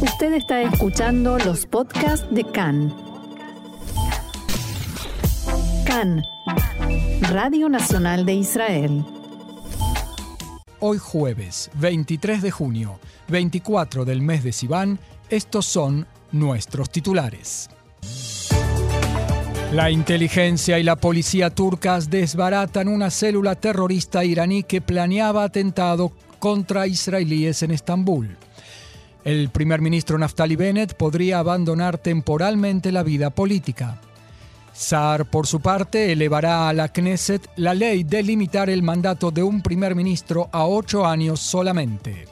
Usted está escuchando los podcasts de CAN. CAN, Radio Nacional de Israel. Hoy jueves, 23 de junio, 24 del mes de Sivan, estos son nuestros titulares. La inteligencia y la policía turcas desbaratan una célula terrorista iraní que planeaba atentado contra israelíes en Estambul. El primer ministro Naftali Bennett podría abandonar temporalmente la vida política. Saar, por su parte, elevará a la Knesset la ley de limitar el mandato de un primer ministro a ocho años solamente.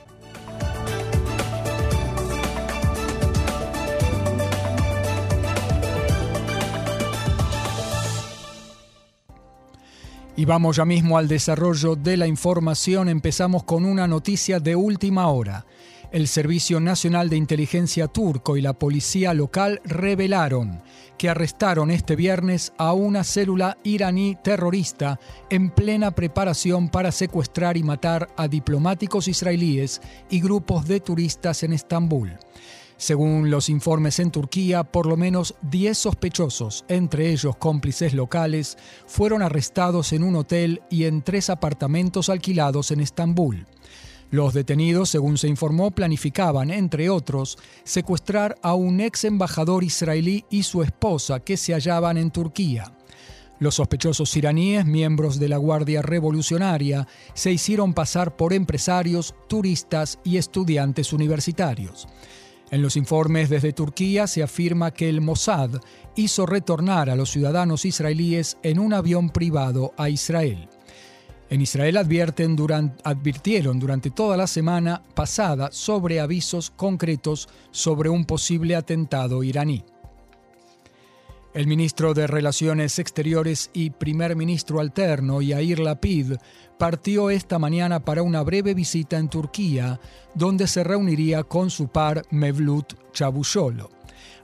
Y vamos ya mismo al desarrollo de la información. Empezamos con una noticia de última hora. El Servicio Nacional de Inteligencia turco y la policía local revelaron que arrestaron este viernes a una célula iraní terrorista en plena preparación para secuestrar y matar a diplomáticos israelíes y grupos de turistas en Estambul. Según los informes en Turquía, por lo menos 10 sospechosos, entre ellos cómplices locales, fueron arrestados en un hotel y en tres apartamentos alquilados en Estambul. Los detenidos, según se informó, planificaban, entre otros, secuestrar a un ex embajador israelí y su esposa que se hallaban en Turquía. Los sospechosos iraníes, miembros de la Guardia Revolucionaria, se hicieron pasar por empresarios, turistas y estudiantes universitarios. En los informes desde Turquía se afirma que el Mossad hizo retornar a los ciudadanos israelíes en un avión privado a Israel. En Israel advirtieron durante toda la semana pasada sobre avisos concretos sobre un posible atentado iraní. El ministro de Relaciones Exteriores y primer ministro alterno, Yair Lapid, partió esta mañana para una breve visita en Turquía, donde se reuniría con su par Mevlut Cavusoglu.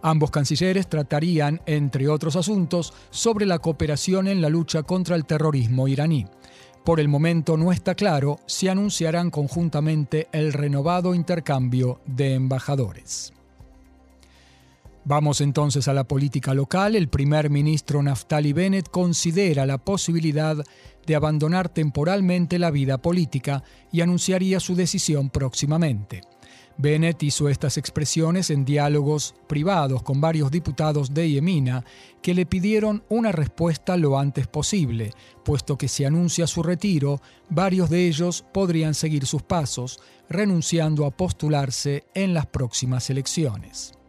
Ambos cancilleres tratarían, entre otros asuntos, sobre la cooperación en la lucha contra el terrorismo iraní. Por el momento no está claro si anunciarán conjuntamente el renovado intercambio de embajadores. Vamos entonces a la política local. El primer ministro Naftali Bennett considera la posibilidad de abandonar temporalmente la vida política y anunciaría su decisión próximamente. Bennett hizo estas expresiones en diálogos privados con varios diputados de Yemina que le pidieron una respuesta lo antes posible, puesto que si anuncia su retiro, varios de ellos podrían seguir sus pasos, renunciando a postularse en las próximas elecciones.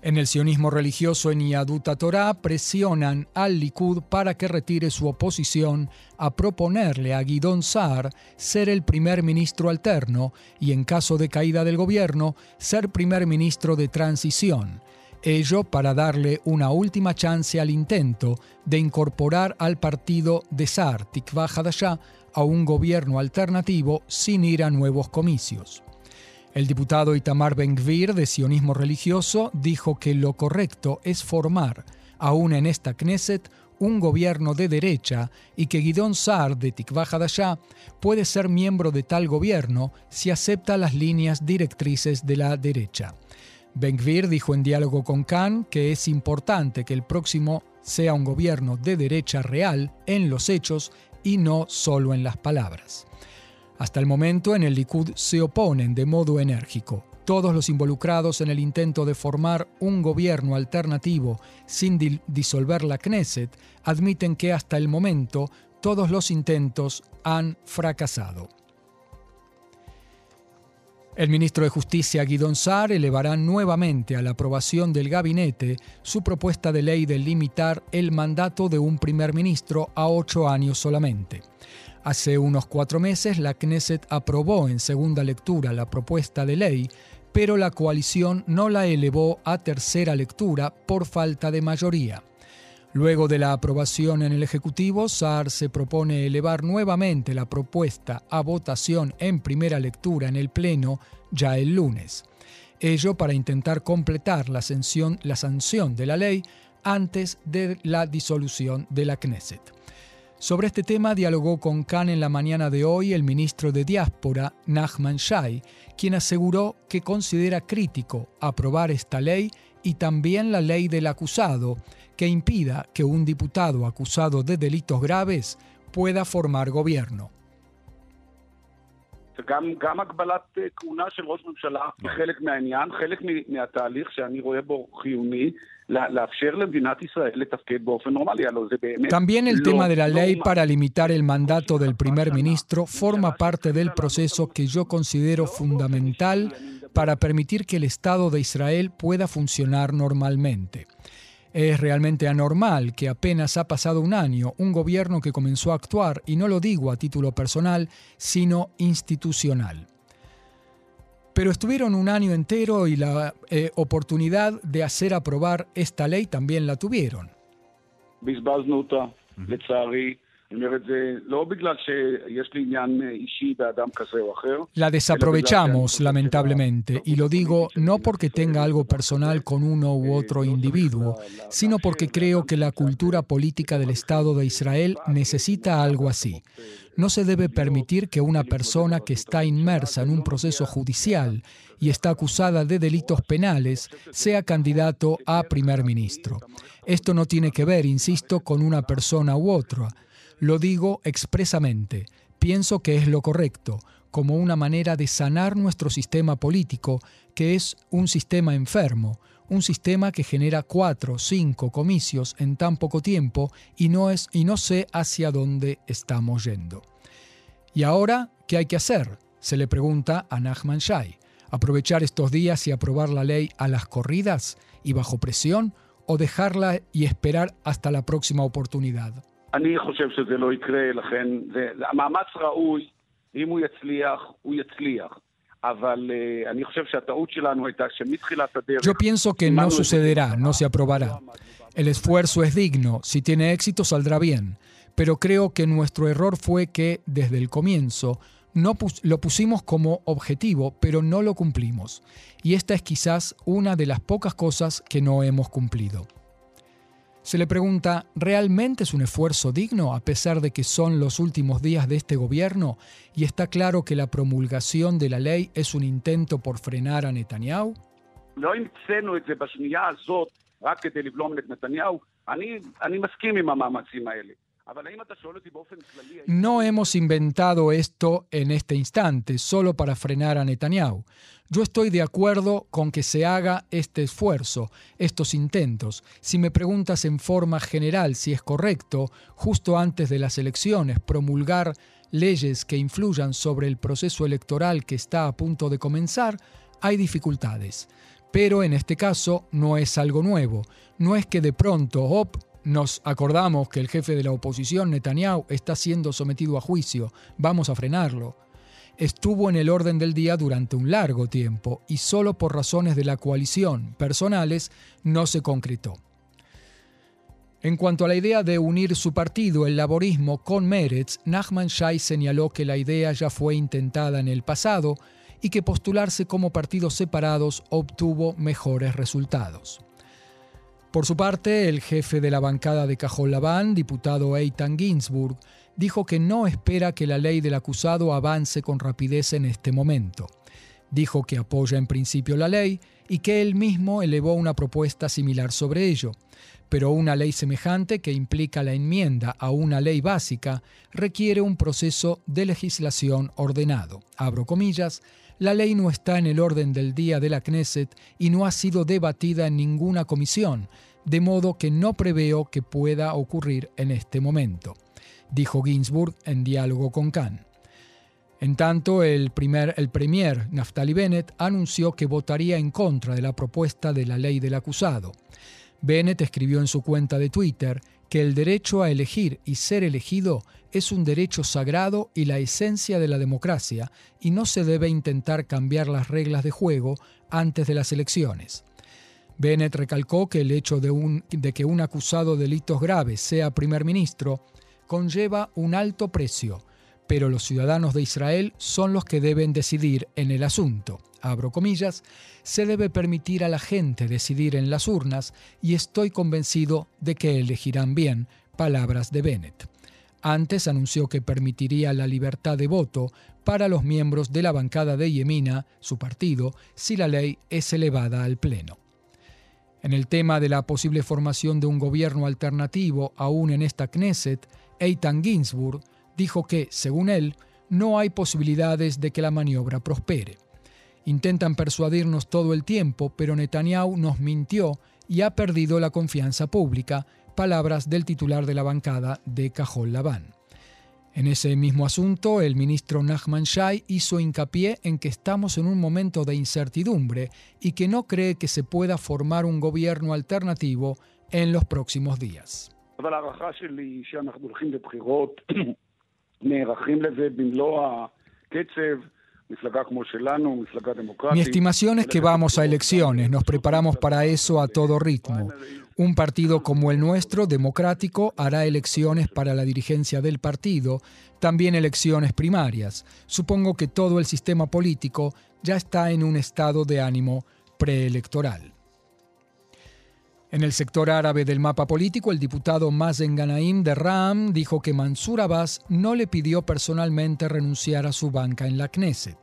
En el sionismo religioso en Yaduta Torah presionan al Likud para que retire su oposición a proponerle a Guidón Saar ser el primer ministro alterno y, en caso de caída del gobierno, ser primer ministro de transición. Ello para darle una última chance al intento de incorporar al partido de Saar, Tikva Hadashah, a un gobierno alternativo sin ir a nuevos comicios. El diputado Itamar Ben-Gvir de sionismo religioso dijo que lo correcto es formar, aún en esta Knesset, un gobierno de derecha y que Guidón Saar de Tikva Hadashah puede ser miembro de tal gobierno si acepta las líneas directrices de la derecha. Ben-Gvir dijo en diálogo con Khan que es importante que el próximo sea un gobierno de derecha real en los hechos y no solo en las palabras. Hasta el momento en el Likud se oponen de modo enérgico. Todos los involucrados en el intento de formar un gobierno alternativo sin disolver la Knesset admiten que hasta el momento todos los intentos han fracasado. El ministro de Justicia Guidon Saar elevará nuevamente a la aprobación del gabinete su propuesta de ley de limitar el mandato de un primer ministro a ocho años solamente. Hace unos cuatro meses la Knesset aprobó en segunda lectura la propuesta de ley, pero la coalición no la elevó a tercera lectura por falta de mayoría. Luego de la aprobación en el Ejecutivo, SAR se propone elevar nuevamente la propuesta a votación en primera lectura en el Pleno ya el lunes. Ello para intentar completar la la sanción de la ley antes de la disolución de la Knesset. Sobre este tema dialogó con Khan en la mañana de hoy el ministro de Diáspora, Nachman Shai, quien aseguró que considera crítico aprobar esta ley y también la ley del acusado, que impida que un diputado acusado de delitos graves pueda formar gobierno. También el tema de la ley para limitar el mandato del primer ministro forma parte del proceso que yo considero fundamental para permitir que el Estado de Israel pueda funcionar normalmente. Es realmente anormal que apenas ha pasado un año un gobierno que comenzó a actuar, y no lo digo a título personal, sino institucional. Pero estuvieron un año entero y la eh, oportunidad de hacer aprobar esta ley también la tuvieron. La desaprovechamos, lamentablemente, y lo digo no porque tenga algo personal con uno u otro individuo, sino porque creo que la cultura política del Estado de Israel necesita algo así. No se debe permitir que una persona que está inmersa en un proceso judicial y está acusada de delitos penales sea candidato a primer ministro. Esto no tiene que ver, insisto, con una persona u otra lo digo expresamente. Pienso que es lo correcto, como una manera de sanar nuestro sistema político, que es un sistema enfermo, un sistema que genera cuatro, cinco comicios en tan poco tiempo y no, es, y no sé hacia dónde estamos yendo. ¿Y ahora qué hay que hacer? Se le pregunta a Nachman Shai. ¿Aprovechar estos días y aprobar la ley a las corridas y bajo presión o dejarla y esperar hasta la próxima oportunidad? אני חושב שזה לא יקרה, לכן זה, המאמץ ראוי, אם הוא יצליח, הוא יצליח. אבל uh, אני חושב שהטעות שלנו הייתה שמתחילת הדרך... Yo pienso que no sucederá, no se aprobará. El esfuerzo es digno, si tiene éxito saldrá bien. Pero creo que nuestro error fue que, desde el comienzo, no pus lo pusimos como objetivo, pero no lo cumplimos. Y esta es quizás una de las pocas cosas que no hemos cumplido. Se le pregunta, ¿realmente es un esfuerzo digno a pesar de que son los últimos días de este gobierno y está claro que la promulgación de la ley es un intento por frenar a Netanyahu? No hemos inventado esto en este instante solo para frenar a Netanyahu. Yo estoy de acuerdo con que se haga este esfuerzo, estos intentos. Si me preguntas en forma general si es correcto, justo antes de las elecciones, promulgar leyes que influyan sobre el proceso electoral que está a punto de comenzar, hay dificultades. Pero en este caso no es algo nuevo. No es que de pronto, op, nos acordamos que el jefe de la oposición, Netanyahu, está siendo sometido a juicio. Vamos a frenarlo. Estuvo en el orden del día durante un largo tiempo y solo por razones de la coalición personales no se concretó. En cuanto a la idea de unir su partido, el laborismo, con Meretz, Nachman Shai señaló que la idea ya fue intentada en el pasado y que postularse como partidos separados obtuvo mejores resultados. Por su parte, el jefe de la bancada de Cajol Labán, diputado Eitan Ginsburg, dijo que no espera que la ley del acusado avance con rapidez en este momento. Dijo que apoya en principio la ley y que él mismo elevó una propuesta similar sobre ello. Pero una ley semejante que implica la enmienda a una ley básica requiere un proceso de legislación ordenado. Abro comillas, la ley no está en el orden del día de la Knesset y no ha sido debatida en ninguna comisión, de modo que no preveo que pueda ocurrir en este momento, dijo Ginsburg en diálogo con Khan. En tanto, el, primer, el premier Naftali Bennett anunció que votaría en contra de la propuesta de la ley del acusado. Bennett escribió en su cuenta de Twitter que el derecho a elegir y ser elegido es un derecho sagrado y la esencia de la democracia, y no se debe intentar cambiar las reglas de juego antes de las elecciones. Bennett recalcó que el hecho de, de que un acusado de delitos graves sea primer ministro conlleva un alto precio, pero los ciudadanos de Israel son los que deben decidir en el asunto. Abro comillas, se debe permitir a la gente decidir en las urnas y estoy convencido de que elegirán bien, palabras de Bennett. Antes anunció que permitiría la libertad de voto para los miembros de la bancada de Yemina, su partido, si la ley es elevada al Pleno. En el tema de la posible formación de un gobierno alternativo aún en esta Knesset, Eitan Ginsburg dijo que, según él, no hay posibilidades de que la maniobra prospere. Intentan persuadirnos todo el tiempo, pero Netanyahu nos mintió y ha perdido la confianza pública, palabras del titular de la bancada de Cajol Labán. En ese mismo asunto, el ministro Nachman Shai hizo hincapié en que estamos en un momento de incertidumbre y que no cree que se pueda formar un gobierno alternativo en los próximos días. Mi estimación es que vamos a elecciones, nos preparamos para eso a todo ritmo. Un partido como el nuestro, democrático, hará elecciones para la dirigencia del partido, también elecciones primarias. Supongo que todo el sistema político ya está en un estado de ánimo preelectoral. En el sector árabe del mapa político, el diputado Mazen Ganaim de Ram dijo que Mansur Abbas no le pidió personalmente renunciar a su banca en la Knesset.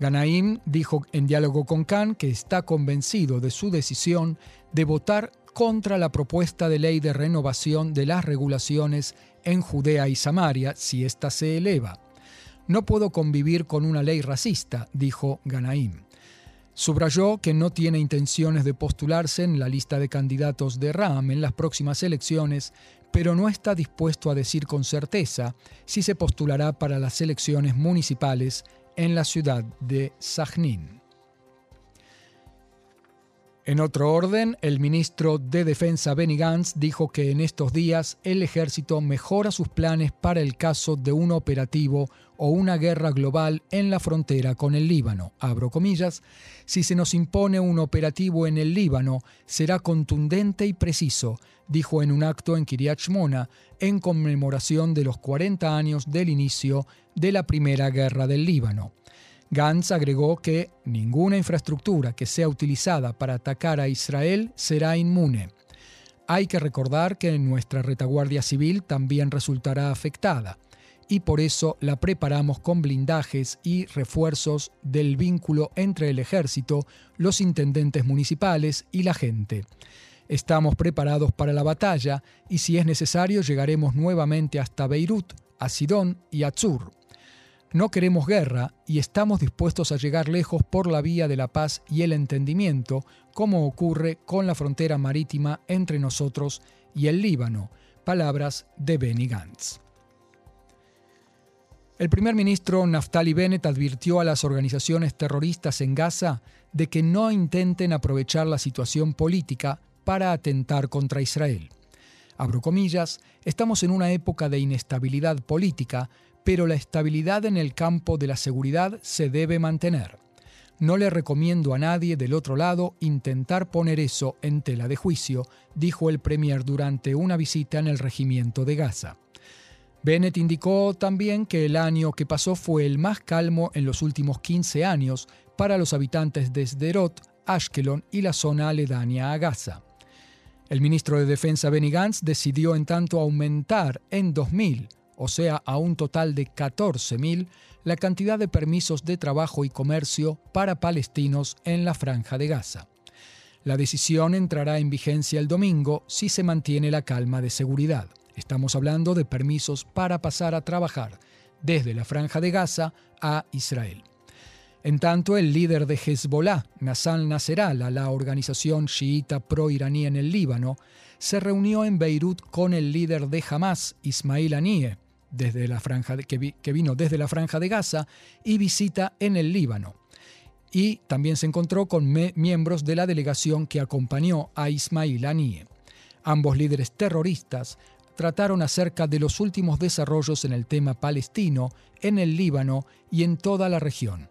Ganaim dijo en diálogo con Khan que está convencido de su decisión de votar contra la propuesta de ley de renovación de las regulaciones en Judea y Samaria si ésta se eleva. No puedo convivir con una ley racista, dijo Ganaim. Subrayó que no tiene intenciones de postularse en la lista de candidatos de RAM en las próximas elecciones, pero no está dispuesto a decir con certeza si se postulará para las elecciones municipales en la ciudad de Sajnín. En otro orden, el ministro de Defensa Benny Gantz dijo que en estos días el ejército mejora sus planes para el caso de un operativo o una guerra global en la frontera con el Líbano. Abro comillas, si se nos impone un operativo en el Líbano, será contundente y preciso, dijo en un acto en Kiryat Shmona en conmemoración de los 40 años del inicio de la primera guerra del Líbano. Gantz agregó que ninguna infraestructura que sea utilizada para atacar a Israel será inmune. Hay que recordar que nuestra retaguardia civil también resultará afectada y por eso la preparamos con blindajes y refuerzos del vínculo entre el ejército, los intendentes municipales y la gente. Estamos preparados para la batalla y si es necesario llegaremos nuevamente hasta Beirut, a Sidón y a. No queremos guerra y estamos dispuestos a llegar lejos por la vía de la paz y el entendimiento, como ocurre con la frontera marítima entre nosotros y el Líbano. Palabras de Benny Gantz. El primer ministro Naftali Bennett advirtió a las organizaciones terroristas en Gaza de que no intenten aprovechar la situación política para atentar contra Israel. Abro comillas, estamos en una época de inestabilidad política, pero la estabilidad en el campo de la seguridad se debe mantener. No le recomiendo a nadie del otro lado intentar poner eso en tela de juicio, dijo el Premier durante una visita en el regimiento de Gaza. Bennett indicó también que el año que pasó fue el más calmo en los últimos 15 años para los habitantes de Sderot, Ashkelon y la zona aledaña a Gaza. El ministro de Defensa Benny Gantz decidió en tanto aumentar en 2000 o sea, a un total de 14.000, la cantidad de permisos de trabajo y comercio para palestinos en la franja de Gaza. La decisión entrará en vigencia el domingo si se mantiene la calma de seguridad. Estamos hablando de permisos para pasar a trabajar desde la franja de Gaza a Israel. En tanto, el líder de Hezbollah, Nassan Nasrallah, la organización chiita pro-iraní en el Líbano, se reunió en Beirut con el líder de Hamas, Ismail Haniyeh, desde la franja que, vino desde la franja de Gaza y visita en el Líbano. Y también se encontró con miembros de la delegación que acompañó a Ismail Haniyeh. Ambos líderes terroristas trataron acerca de los últimos desarrollos en el tema palestino, en el Líbano y en toda la región.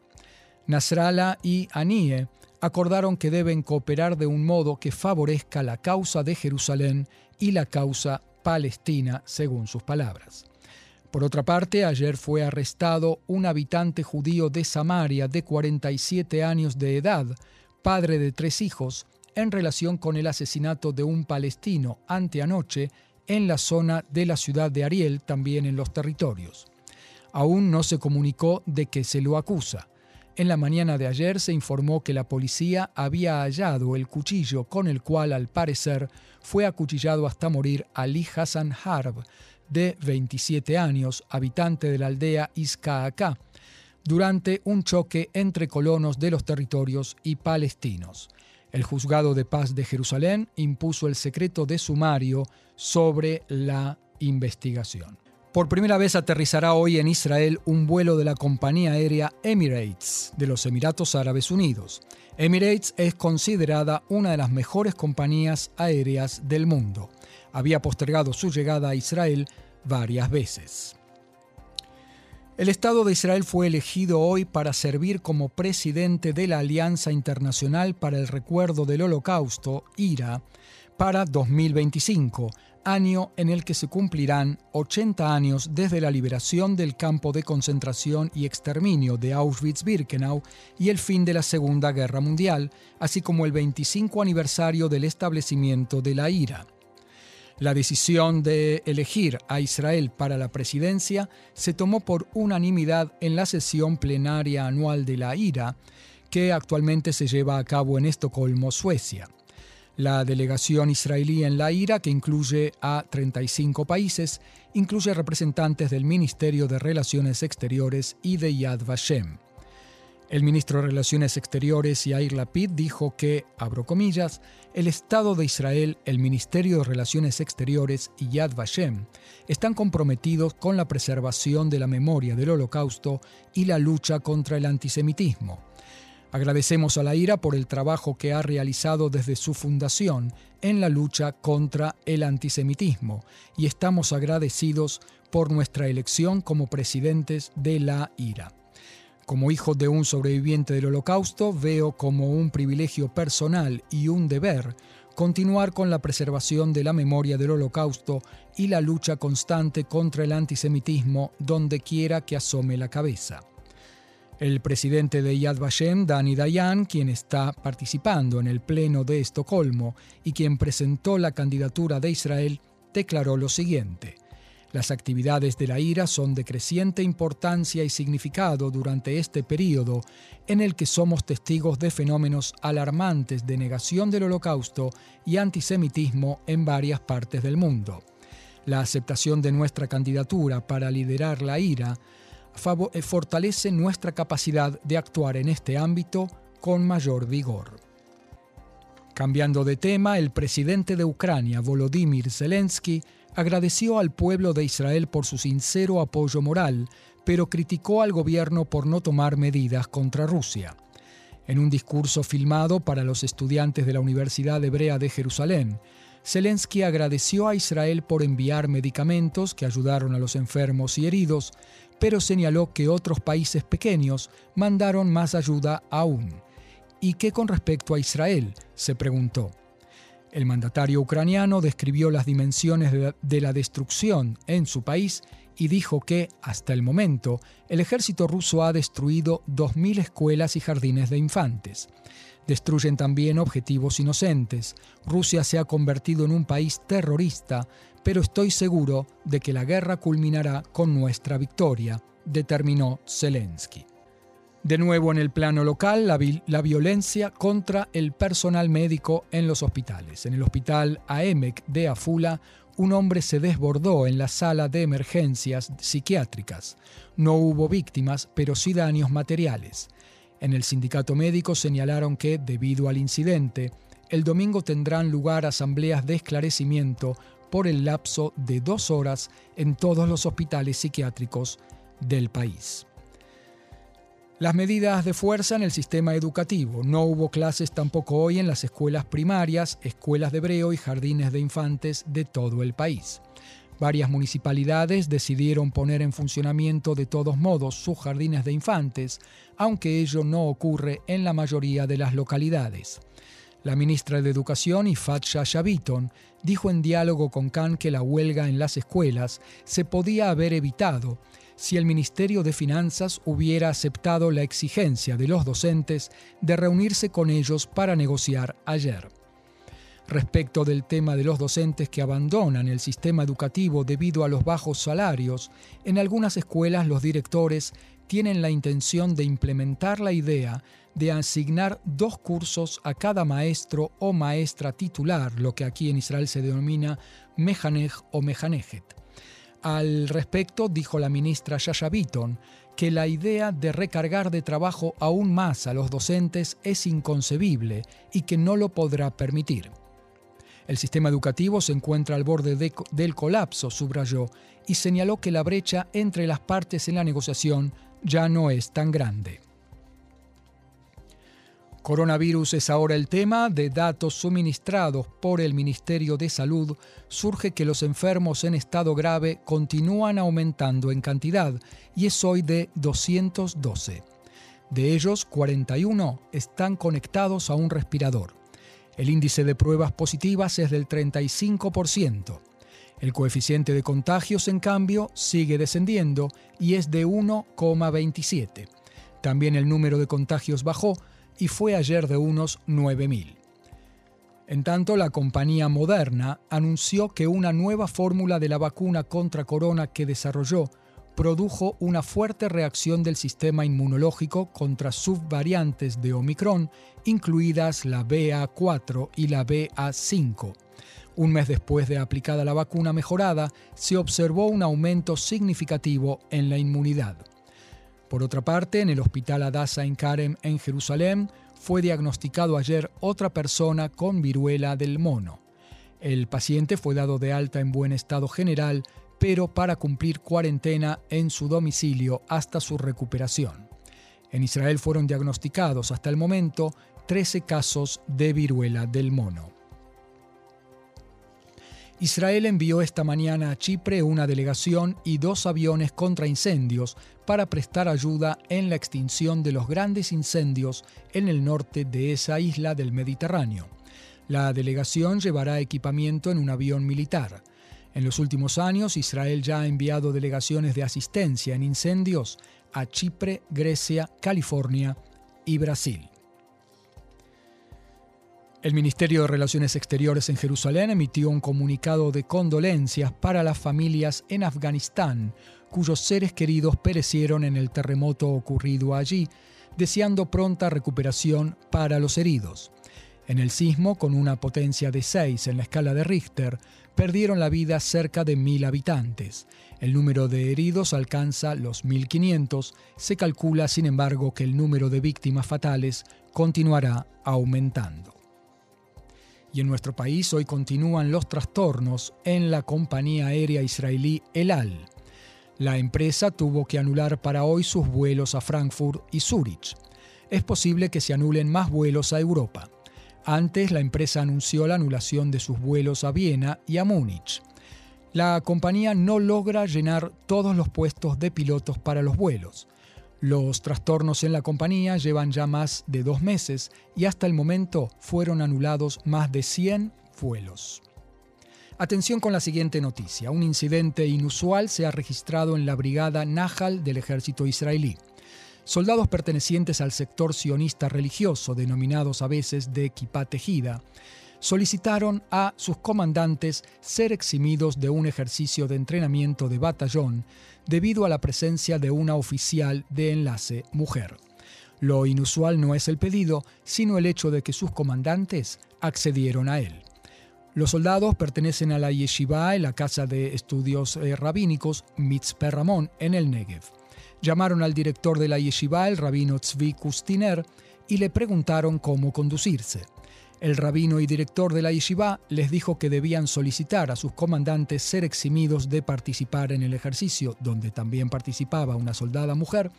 Nasrallah y Haniyeh acordaron que deben cooperar de un modo que favorezca la causa de Jerusalén y la causa palestina, según sus palabras. Por otra parte, ayer fue arrestado un habitante judío de Samaria de 47 años de edad, padre de tres hijos, en relación con el asesinato de un palestino anteanoche en la zona de la ciudad de Ariel, también en los territorios. Aún no se comunicó de que se lo acusa. En la mañana de ayer se informó que la policía había hallado el cuchillo con el cual, al parecer, fue acuchillado hasta morir Ali Hassan Harb, de 27 años, habitante de la aldea Iskaaka, durante un choque entre colonos de los territorios y palestinos. El juzgado de paz de Jerusalén impuso el secreto de sumario sobre la investigación. Por primera vez aterrizará hoy en Israel un vuelo de la compañía aérea Emirates de los Emiratos Árabes Unidos. Emirates es considerada una de las mejores compañías aéreas del mundo. Había postergado su llegada a Israel varias veces. El Estado de Israel fue elegido hoy para servir como presidente de la Alianza Internacional para el Recuerdo del Holocausto, IRA, para 2025, año en el que se cumplirán 80 años desde la liberación del campo de concentración y exterminio de Auschwitz-Birkenau y el fin de la Segunda Guerra Mundial, así como el 25 aniversario del establecimiento de la IRA. La decisión de elegir a Israel para la presidencia se tomó por unanimidad en la sesión plenaria anual de la IRA, que actualmente se lleva a cabo en Estocolmo, Suecia. La delegación israelí en la IRA, que incluye a 35 países, incluye representantes del Ministerio de Relaciones Exteriores y de Yad Vashem. El ministro de Relaciones Exteriores Yair Lapid dijo que, abro comillas, el Estado de Israel, el Ministerio de Relaciones Exteriores y Yad Vashem están comprometidos con la preservación de la memoria del Holocausto y la lucha contra el antisemitismo. Agradecemos a la IRA por el trabajo que ha realizado desde su fundación en la lucha contra el antisemitismo y estamos agradecidos por nuestra elección como presidentes de la IRA. Como hijo de un sobreviviente del holocausto, veo como un privilegio personal y un deber continuar con la preservación de la memoria del holocausto y la lucha constante contra el antisemitismo donde quiera que asome la cabeza. El presidente de Yad Vashem, Dani Dayan, quien está participando en el Pleno de Estocolmo y quien presentó la candidatura de Israel, declaró lo siguiente. Las actividades de la IRA son de creciente importancia y significado durante este periodo en el que somos testigos de fenómenos alarmantes de negación del holocausto y antisemitismo en varias partes del mundo. La aceptación de nuestra candidatura para liderar la IRA fortalece nuestra capacidad de actuar en este ámbito con mayor vigor. Cambiando de tema, el presidente de Ucrania, Volodymyr Zelensky, agradeció al pueblo de Israel por su sincero apoyo moral, pero criticó al gobierno por no tomar medidas contra Rusia. En un discurso filmado para los estudiantes de la Universidad Hebrea de Jerusalén, Zelensky agradeció a Israel por enviar medicamentos que ayudaron a los enfermos y heridos, pero señaló que otros países pequeños mandaron más ayuda aún. ¿Y qué con respecto a Israel? se preguntó. El mandatario ucraniano describió las dimensiones de la destrucción en su país y dijo que, hasta el momento, el ejército ruso ha destruido 2.000 escuelas y jardines de infantes. Destruyen también objetivos inocentes. Rusia se ha convertido en un país terrorista, pero estoy seguro de que la guerra culminará con nuestra victoria, determinó Zelensky. De nuevo en el plano local, la, la, violencia contra el personal médico en los hospitales. En el hospital AEMEC de Afula, un hombre se desbordó en la sala de emergencias psiquiátricas. No hubo víctimas, pero sí daños materiales. En el sindicato médico señalaron que, debido al incidente, el domingo tendrán lugar asambleas de esclarecimiento por el lapso de dos horas en todos los hospitales psiquiátricos del país. Las medidas de fuerza en el sistema educativo. No hubo clases tampoco hoy en las escuelas primarias, escuelas de hebreo y jardines de infantes de todo el país. Varias municipalidades decidieron poner en funcionamiento de todos modos sus jardines de infantes, aunque ello no ocurre en la mayoría de las localidades. La ministra de Educación, Ifat Shasha dijo en diálogo con Khan que la huelga en las escuelas se podía haber evitado si el Ministerio de Finanzas hubiera aceptado la exigencia de los docentes de reunirse con ellos para negociar ayer. Respecto del tema de los docentes que abandonan el sistema educativo debido a los bajos salarios, en algunas escuelas los directores tienen la intención de implementar la idea de asignar dos cursos a cada maestro o maestra titular, lo que aquí en Israel se denomina mejanej o mejanejet. Al respecto, dijo la ministra Yasha Bitton, que la idea de recargar de trabajo aún más a los docentes es inconcebible y que no lo podrá permitir. El sistema educativo se encuentra al borde del colapso, subrayó, y señaló que la brecha entre las partes en la negociación ya no es tan grande. Coronavirus es ahora el tema. De datos suministrados por el Ministerio de Salud, surge que los enfermos en estado grave continúan aumentando en cantidad y es hoy de 212. De ellos, 41 están conectados a un respirador. El índice de pruebas positivas es del 35%. El coeficiente de contagios, en cambio, sigue descendiendo y es de 1,27. También el número de contagios bajó y fue ayer de unos 9.000. En tanto, la compañía Moderna anunció que una nueva fórmula de la vacuna contra corona que desarrolló produjo una fuerte reacción del sistema inmunológico contra subvariantes de Omicron, incluidas la BA4 y la BA5. Un mes después de aplicada la vacuna mejorada, se observó un aumento significativo en la inmunidad. Por otra parte, en el hospital Adasa en Karem en Jerusalén fue diagnosticado ayer otra persona con viruela del mono. El paciente fue dado de alta en buen estado general, pero para cumplir cuarentena en su domicilio hasta su recuperación. En Israel fueron diagnosticados hasta el momento 13 casos de viruela del mono. Israel envió esta mañana a Chipre una delegación y dos aviones contra incendios para prestar ayuda en la extinción de los grandes incendios en el norte de esa isla del Mediterráneo. La delegación llevará equipamiento en un avión militar. En los últimos años, Israel ya ha enviado delegaciones de asistencia en incendios a Chipre, Grecia, California y Brasil. El Ministerio de Relaciones Exteriores en Jerusalén emitió un comunicado de condolencias para las familias en Afganistán, cuyos seres queridos perecieron en el terremoto ocurrido allí, deseando pronta recuperación para los heridos. En el sismo, con una potencia de 6 en la escala de Richter, perdieron la vida cerca de mil habitantes. El número de heridos alcanza los 1.500. Se calcula, sin embargo, que el número de víctimas fatales continuará aumentando. Y en nuestro país hoy continúan los trastornos en la compañía aérea israelí El Al. La empresa tuvo que anular para hoy sus vuelos a Frankfurt y Zúrich. Es posible que se anulen más vuelos a Europa. Antes, la empresa anunció la anulación de sus vuelos a Viena y a Múnich. La compañía no logra llenar todos los puestos de pilotos para los vuelos. Los trastornos en la compañía llevan ya más de dos meses y hasta el momento fueron anulados más de 100 vuelos. Atención con la siguiente noticia. Un incidente inusual se ha registrado en la brigada Nahal del ejército israelí. Soldados pertenecientes al sector sionista religioso, denominados a veces de equipa tejida, solicitaron a sus comandantes ser eximidos de un ejercicio de entrenamiento de batallón debido a la presencia de una oficial de enlace mujer. Lo inusual no es el pedido, sino el hecho de que sus comandantes accedieron a él. Los soldados pertenecen a la yeshiva, la casa de estudios eh, rabínicos Mitzpe Ramón, en el Negev. Llamaron al director de la yeshiva, el rabino Tzvi Kustiner, y le preguntaron cómo conducirse. El rabino y director de la yeshiva les dijo que debían solicitar a sus comandantes ser eximidos de participar en el ejercicio, donde también participaba una soldada mujer,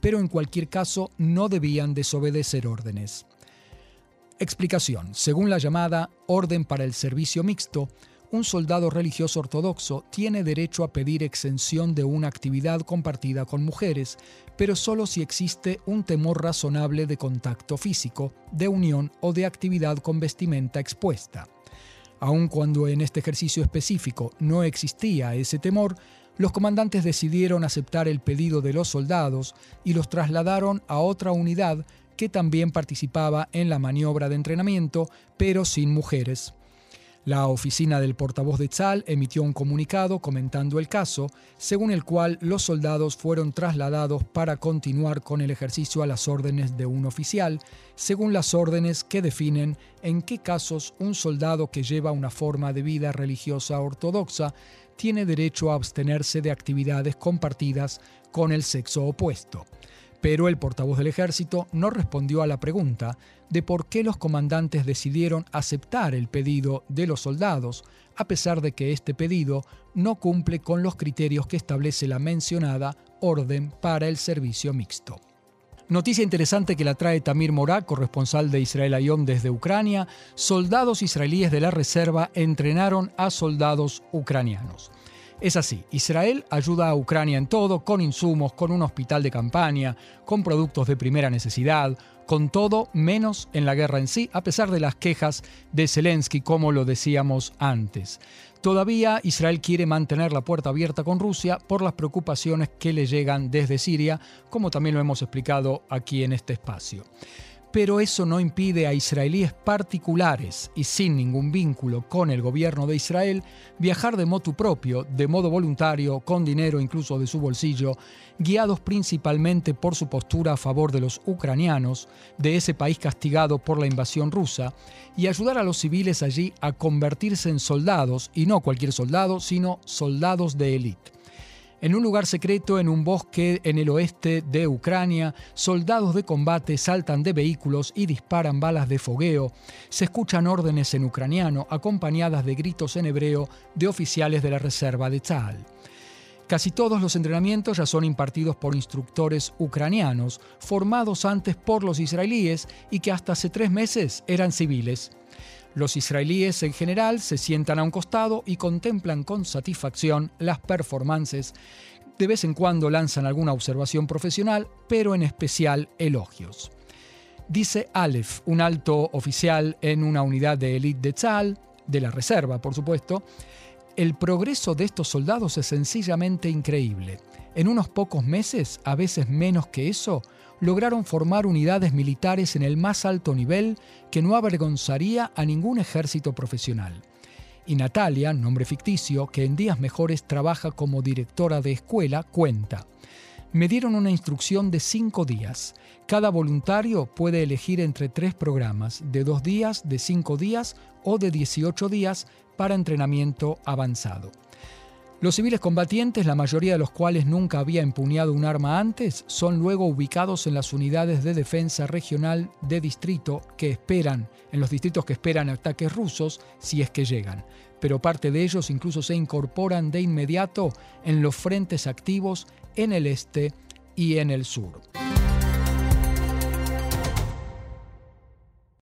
pero en cualquier caso no debían desobedecer órdenes. Explicación. Según la llamada Orden para el Servicio Mixto, un soldado religioso ortodoxo tiene derecho a pedir exención de una actividad compartida con mujeres, pero solo si existe un temor razonable de contacto físico, de unión o de actividad con vestimenta expuesta. Aun cuando en este ejercicio específico no existía ese temor, los comandantes decidieron aceptar el pedido de los soldados y los trasladaron a otra unidad que también participaba en la maniobra de entrenamiento, pero sin mujeres. La oficina del portavoz de Tzal emitió un comunicado comentando el caso, según el cual los soldados fueron trasladados para continuar con el ejercicio a las órdenes de un oficial, según las órdenes que definen en qué casos un soldado que lleva una forma de vida religiosa ortodoxa tiene derecho a abstenerse de actividades compartidas con el sexo opuesto. Pero el portavoz del ejército no respondió a la pregunta de por qué los comandantes decidieron aceptar el pedido de los soldados, a pesar de que este pedido no cumple con los criterios que establece la mencionada orden para el servicio mixto. Noticia interesante que la trae Tamir Morá, corresponsal de Israel Ayom desde Ucrania. Soldados israelíes de la reserva entrenaron a soldados ucranianos. Es así, Israel ayuda a Ucrania en todo, con insumos, con un hospital de campaña, con productos de primera necesidad, con todo menos en la guerra en sí, a pesar de las quejas de Zelensky, como lo decíamos antes. Todavía Israel quiere mantener la puerta abierta con Rusia por las preocupaciones que le llegan desde Siria, como también lo hemos explicado aquí en este espacio pero eso no impide a israelíes particulares y sin ningún vínculo con el gobierno de Israel viajar de motu propio, de modo voluntario, con dinero incluso de su bolsillo, guiados principalmente por su postura a favor de los ucranianos, de ese país castigado por la invasión rusa, y ayudar a los civiles allí a convertirse en soldados, y no cualquier soldado, sino soldados de élite. En un lugar secreto, en un bosque en el oeste de Ucrania, soldados de combate saltan de vehículos y disparan balas de fogueo. Se escuchan órdenes en ucraniano, acompañadas de gritos en hebreo de oficiales de la reserva de Tzal. Casi todos los entrenamientos ya son impartidos por instructores ucranianos, formados antes por los israelíes y que hasta hace tres meses eran civiles. Los israelíes en general se sientan a un costado y contemplan con satisfacción las performances. De vez en cuando lanzan alguna observación profesional, pero en especial elogios. Dice Aleph, un alto oficial en una unidad de élite de Tzal, de la reserva por supuesto, el progreso de estos soldados es sencillamente increíble. En unos pocos meses, a veces menos que eso, lograron formar unidades militares en el más alto nivel que no avergonzaría a ningún ejército profesional. Y Natalia, nombre ficticio, que en días mejores trabaja como directora de escuela, cuenta. Me dieron una instrucción de cinco días. Cada voluntario puede elegir entre tres programas, de dos días, de cinco días o de 18 días para entrenamiento avanzado. Los civiles combatientes, la mayoría de los cuales nunca había empuñado un arma antes, son luego ubicados en las unidades de defensa regional de distrito que esperan, en los distritos que esperan ataques rusos si es que llegan. Pero parte de ellos incluso se incorporan de inmediato en los frentes activos en el este y en el sur.